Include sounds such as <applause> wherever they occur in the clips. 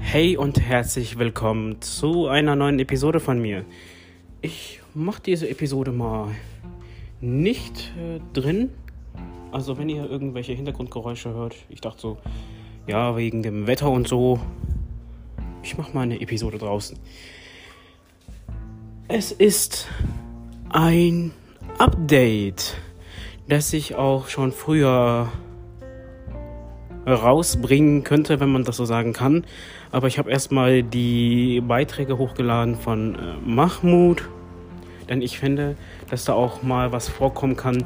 Hey und herzlich willkommen zu einer neuen Episode von mir. Ich mache diese Episode mal nicht äh, drin. Also wenn ihr irgendwelche Hintergrundgeräusche hört, ich dachte so, ja, wegen dem Wetter und so, ich mache mal eine Episode draußen. Es ist ein Update, das ich auch schon früher rausbringen könnte, wenn man das so sagen kann. Aber ich habe erstmal die Beiträge hochgeladen von äh, Mahmoud, denn ich finde, dass da auch mal was vorkommen kann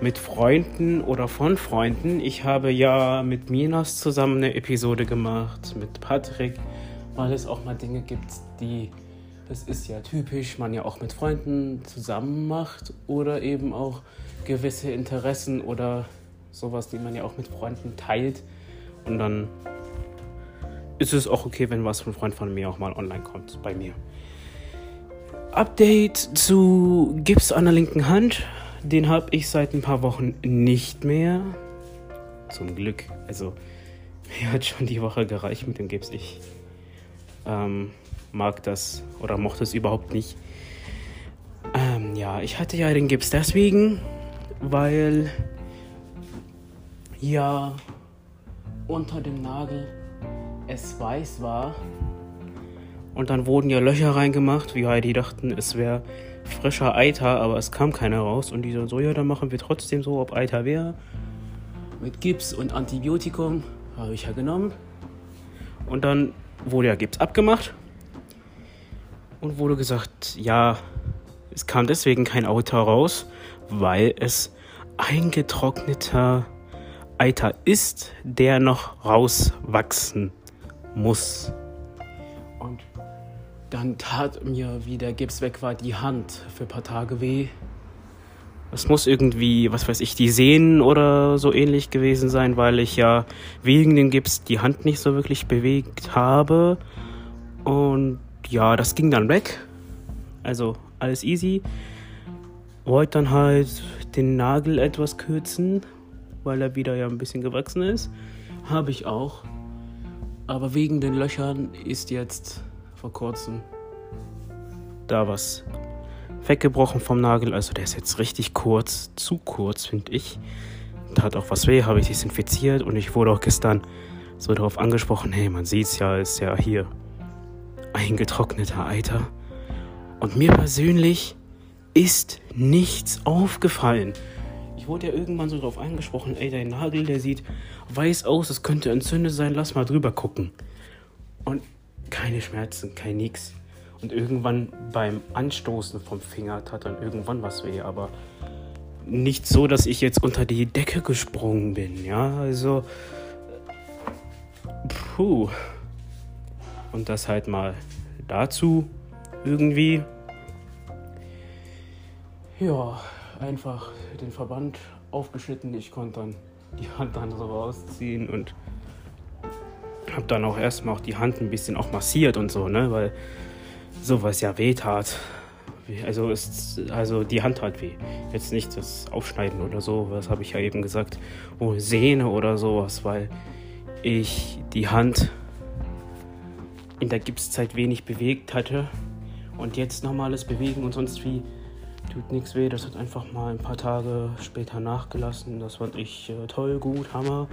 mit Freunden oder von Freunden. Ich habe ja mit Minas zusammen eine Episode gemacht, mit Patrick, weil es auch mal Dinge gibt, die, das ist ja typisch, man ja auch mit Freunden zusammen macht oder eben auch gewisse Interessen oder sowas, die man ja auch mit Freunden teilt. Und dann ist es auch okay, wenn was von Freund von mir auch mal online kommt bei mir. Update zu Gips an der linken Hand. Den habe ich seit ein paar Wochen nicht mehr. Zum Glück. Also, mir hat schon die Woche gereicht mit dem Gips. Ich ähm, mag das oder mochte es überhaupt nicht. Ähm, ja, ich hatte ja den Gips deswegen, weil ja unter dem Nagel es weiß war. Und dann wurden ja Löcher reingemacht, wie die dachten, es wäre frischer Eiter, aber es kam keiner raus. Und die so, so, ja, dann machen wir trotzdem so, ob Eiter wäre. Mit Gips und Antibiotikum habe ich ja genommen. Und dann wurde ja Gips abgemacht. Und wurde gesagt, ja, es kam deswegen kein Eiter raus, weil es eingetrockneter Eiter ist, der noch rauswachsen muss. Und dann tat mir, wie der Gips weg war, die Hand für ein paar Tage weh. Es muss irgendwie, was weiß ich, die Sehnen oder so ähnlich gewesen sein, weil ich ja wegen dem Gips die Hand nicht so wirklich bewegt habe. Und ja, das ging dann weg. Also alles easy. Wollte dann halt den Nagel etwas kürzen, weil er wieder ja ein bisschen gewachsen ist. Habe ich auch. Aber wegen den Löchern ist jetzt vor kurzem da was weggebrochen vom Nagel. Also der ist jetzt richtig kurz, zu kurz, finde ich. Hat auch was weh, habe ich desinfiziert und ich wurde auch gestern so darauf angesprochen, hey, man sieht's ja, ist ja hier eingetrockneter Eiter. Und mir persönlich ist nichts aufgefallen. Ich wurde ja irgendwann so darauf angesprochen, ey, dein Nagel, der sieht weiß aus, es könnte entzündet sein, lass mal drüber gucken. Und keine Schmerzen, kein nix. Und irgendwann beim Anstoßen vom Finger tat dann irgendwann was weh, aber nicht so, dass ich jetzt unter die Decke gesprungen bin, ja, also puh. Und das halt mal dazu irgendwie. Ja, einfach den Verband aufgeschnitten. Ich konnte dann die Hand dann so rausziehen und habe dann auch erstmal auch die Hand ein bisschen auch massiert und so, ne, weil sowas ja weh tat. Also, ist, also die Hand tat weh. Jetzt nicht das Aufschneiden oder so, was habe ich ja eben gesagt. Oh, Sehne oder sowas, weil ich die Hand in der Gipszeit wenig bewegt hatte. Und jetzt normales Bewegen und sonst wie tut nichts weh. Das hat einfach mal ein paar Tage später nachgelassen. Das fand ich äh, toll, gut, Hammer.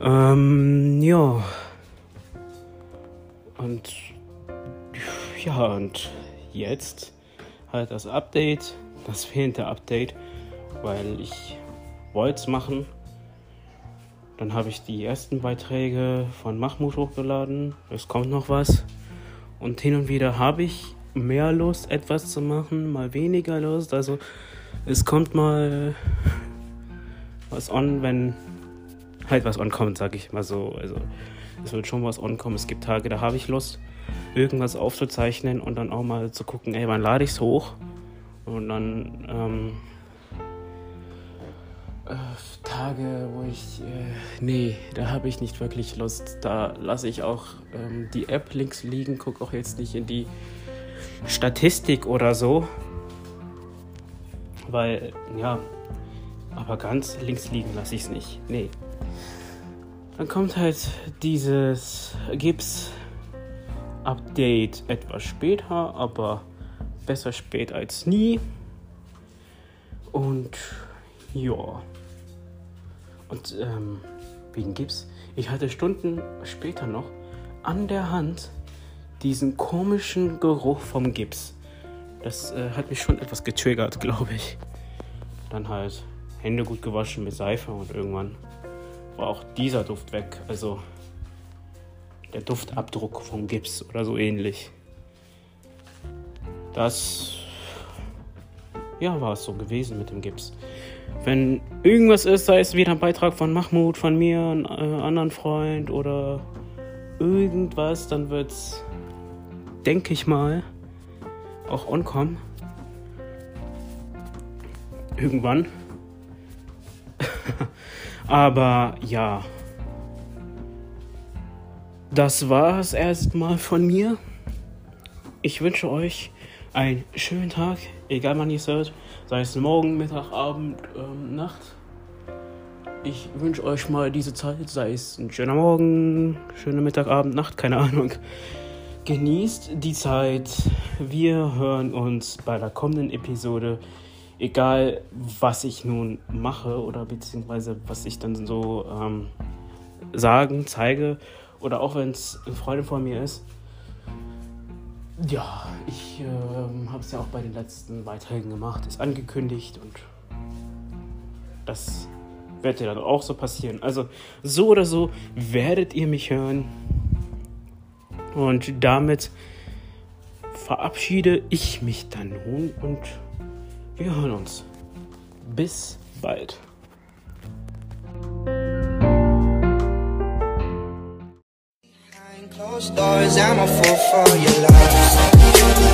Ähm, ja. Und ja, und jetzt halt das Update, das fehlende Update, weil ich wollte es machen. Dann habe ich die ersten Beiträge von Mahmoud hochgeladen. Es kommt noch was. Und hin und wieder habe ich mehr Lust, etwas zu machen, mal weniger Lust. Also es kommt mal was on, wenn halt was on kommt, sag ich mal so. Also es wird schon was on kommen. Es gibt Tage, da habe ich Lust, irgendwas aufzuzeichnen und dann auch mal zu gucken, ey, wann lade ich es hoch? Und dann, ähm, äh, Tage, wo ich. Äh, nee, da habe ich nicht wirklich Lust. Da lasse ich auch ähm, die App links liegen, gucke auch jetzt nicht in die Statistik oder so. Weil, ja, aber ganz links liegen lasse ich es nicht. Nee. Dann kommt halt dieses Gips-Update etwas später, aber besser spät als nie. Und ja. Und ähm, wegen Gips, ich hatte Stunden später noch an der Hand diesen komischen Geruch vom Gips. Das äh, hat mich schon etwas getriggert, <laughs> glaube ich. Dann halt Hände gut gewaschen mit Seife und irgendwann war auch dieser Duft weg. Also der Duftabdruck vom Gips oder so ähnlich. Das ja, war es so gewesen mit dem Gips. Wenn irgendwas ist, sei es wieder ein Beitrag von Mahmoud, von mir, einem äh, anderen Freund oder irgendwas, dann wird's, denke ich mal, auch onkommen. Irgendwann. <laughs> Aber ja. Das war's erstmal von mir. Ich wünsche euch einen schönen Tag, egal wann ihr es hört, sei es morgen, Mittag, Abend, ähm, Nacht. Ich wünsche euch mal diese Zeit, sei es ein schöner Morgen, schöner Mittag, Abend, Nacht, keine Ahnung. Genießt die Zeit. Wir hören uns bei der kommenden Episode. Egal, was ich nun mache oder beziehungsweise was ich dann so ähm, sagen, zeige oder auch wenn es eine Freundin von mir ist. Ja, ich äh, habe es ja auch bei den letzten Beiträgen gemacht, ist angekündigt und das wird ja dann auch so passieren. Also so oder so werdet ihr mich hören. Und damit verabschiede ich mich dann nun und wir hören uns. Bis bald. Closed I'm a fool for your love.